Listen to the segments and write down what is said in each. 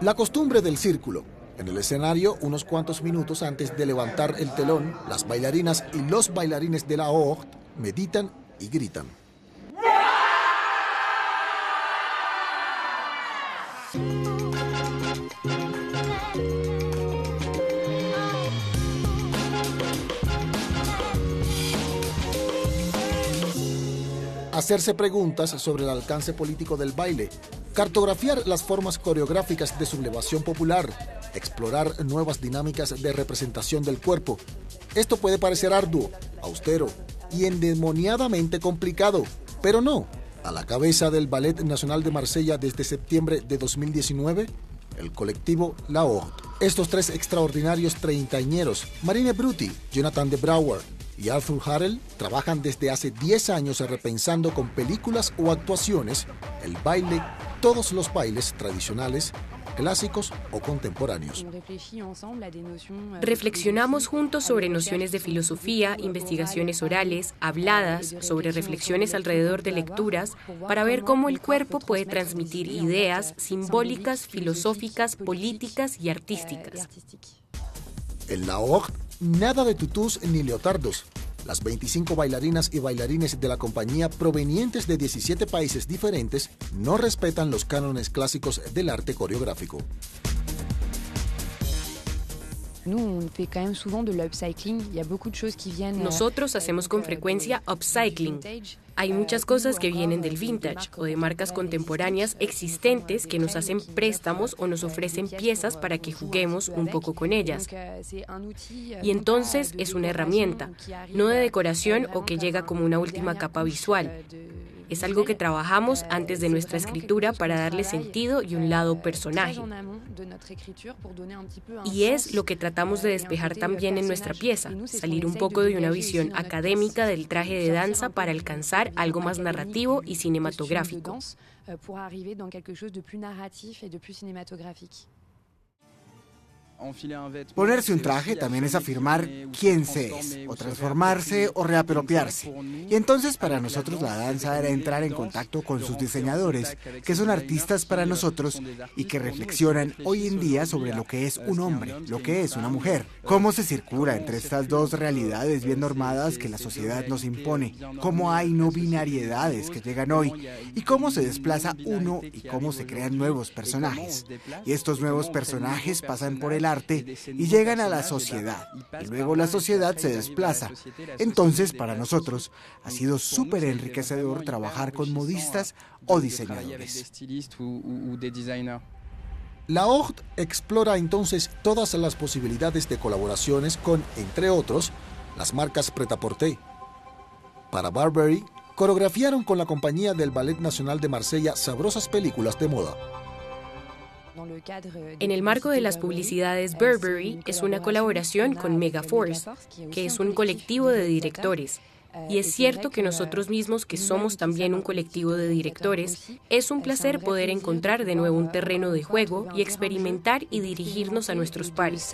La costumbre del círculo. En el escenario, unos cuantos minutos antes de levantar el telón, las bailarinas y los bailarines de la Horde meditan y gritan. hacerse preguntas sobre el alcance político del baile, cartografiar las formas coreográficas de sublevación popular, explorar nuevas dinámicas de representación del cuerpo. Esto puede parecer arduo, austero y endemoniadamente complicado, pero no. A la cabeza del Ballet Nacional de Marsella desde septiembre de 2019, el colectivo La Horde. Estos tres extraordinarios treintañeros, Marine Bruti, Jonathan de Brouwer y Arthur Harrell trabajan desde hace 10 años repensando con películas o actuaciones el baile, todos los bailes tradicionales, clásicos o contemporáneos. Reflexionamos juntos sobre nociones de filosofía, investigaciones orales, habladas, sobre reflexiones alrededor de lecturas, para ver cómo el cuerpo puede transmitir ideas simbólicas, filosóficas, políticas y artísticas. El Laog Nada de tutús ni leotardos. Las 25 bailarinas y bailarines de la compañía provenientes de 17 países diferentes no respetan los cánones clásicos del arte coreográfico. Nosotros hacemos con frecuencia upcycling. Hay muchas cosas que vienen del vintage o de marcas contemporáneas existentes que nos hacen préstamos o nos ofrecen piezas para que juguemos un poco con ellas. Y entonces es una herramienta, no de decoración o que llega como una última capa visual. Es algo que trabajamos antes de nuestra escritura para darle sentido y un lado personaje. Y es lo que tratamos de despejar también en nuestra pieza, salir un poco de una visión académica del traje de danza para alcanzar algo más narrativo y cinematográfico. Ponerse un traje también es afirmar quién se es, o transformarse o reapropiarse. Y entonces para nosotros la danza era entrar en contacto con sus diseñadores, que son artistas para nosotros y que reflexionan hoy en día sobre lo que es un hombre, lo que es una mujer, cómo se circula entre estas dos realidades bien normadas que la sociedad nos impone, cómo hay no binariedades que llegan hoy y cómo se desplaza uno y cómo se crean nuevos personajes. Y estos nuevos personajes pasan por el arte y llegan a la sociedad. Y luego la sociedad se desplaza. Entonces, para nosotros, ha sido súper enriquecedor trabajar con modistas o diseñadores. La Horde explora entonces todas las posibilidades de colaboraciones con, entre otros, las marcas Pretaporté. Para Burberry, coreografiaron con la compañía del Ballet Nacional de Marsella sabrosas películas de moda. En el marco de las publicidades, Burberry es una colaboración con Megaforce, que es un colectivo de directores y es cierto que nosotros mismos, que somos también un colectivo de directores, es un placer poder encontrar de nuevo un terreno de juego y experimentar y dirigirnos a nuestros pares.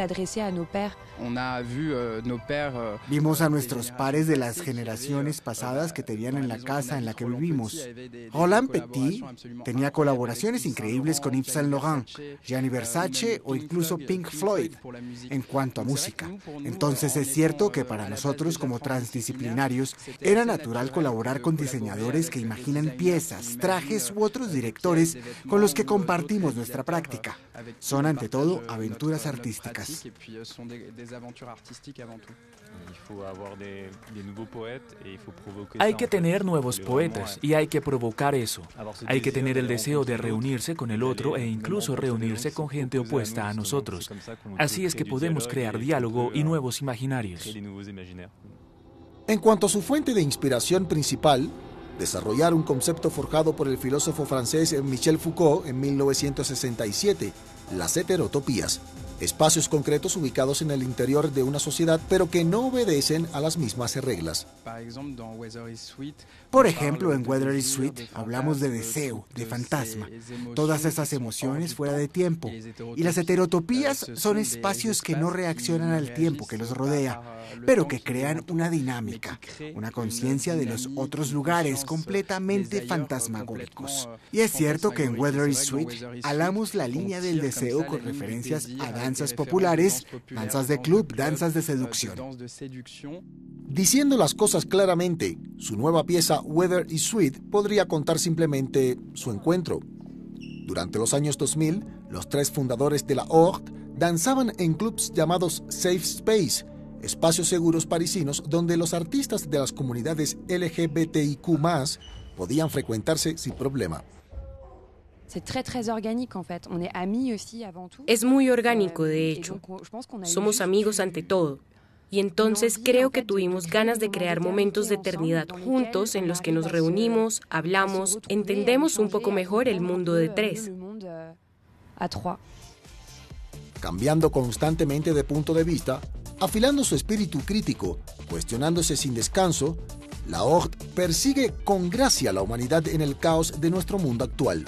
Vimos a nuestros pares de las generaciones pasadas que tenían en la casa en la que vivimos. Roland Petit tenía colaboraciones increíbles con Yves Saint Laurent, Gianni Versace o incluso Pink Floyd en cuanto a música. Entonces es cierto que para nosotros como transdisciplinarios era natural colaborar con diseñadores que imaginan piezas, trajes u otros directores con los que compartimos nuestra práctica. Son ante todo aventuras artísticas. Hay que tener nuevos poetas y hay que provocar eso. Hay que tener el deseo de reunirse con el otro e incluso reunirse con gente opuesta a nosotros. Así es que podemos crear diálogo y nuevos imaginarios. En cuanto a su fuente de inspiración principal, desarrollar un concepto forjado por el filósofo francés Michel Foucault en 1967, las heterotopías. Espacios concretos ubicados en el interior de una sociedad pero que no obedecen a las mismas reglas. Por ejemplo, en Weather is Sweet hablamos de deseo, de fantasma, todas esas emociones fuera de tiempo. Y las heterotopías son espacios que no reaccionan al tiempo que los rodea, pero que crean una dinámica, una conciencia de los otros lugares completamente fantasmagóricos. Y es cierto que en Weather is Sweet alamos la línea del deseo con referencias a danzas populares, danzas de club, danzas de seducción. Diciendo las cosas claramente, su nueva pieza Weather is Sweet podría contar simplemente su encuentro. Durante los años 2000, los tres fundadores de la Horde danzaban en clubs llamados Safe Space, espacios seguros parisinos donde los artistas de las comunidades LGBTIQ podían frecuentarse sin problema. Es muy orgánico, de hecho. Somos amigos ante todo. Y entonces creo que tuvimos ganas de crear momentos de eternidad juntos en los que nos reunimos, hablamos, entendemos un poco mejor el mundo de tres. Cambiando constantemente de punto de vista, afilando su espíritu crítico, cuestionándose sin descanso, la Horde persigue con gracia la humanidad en el caos de nuestro mundo actual.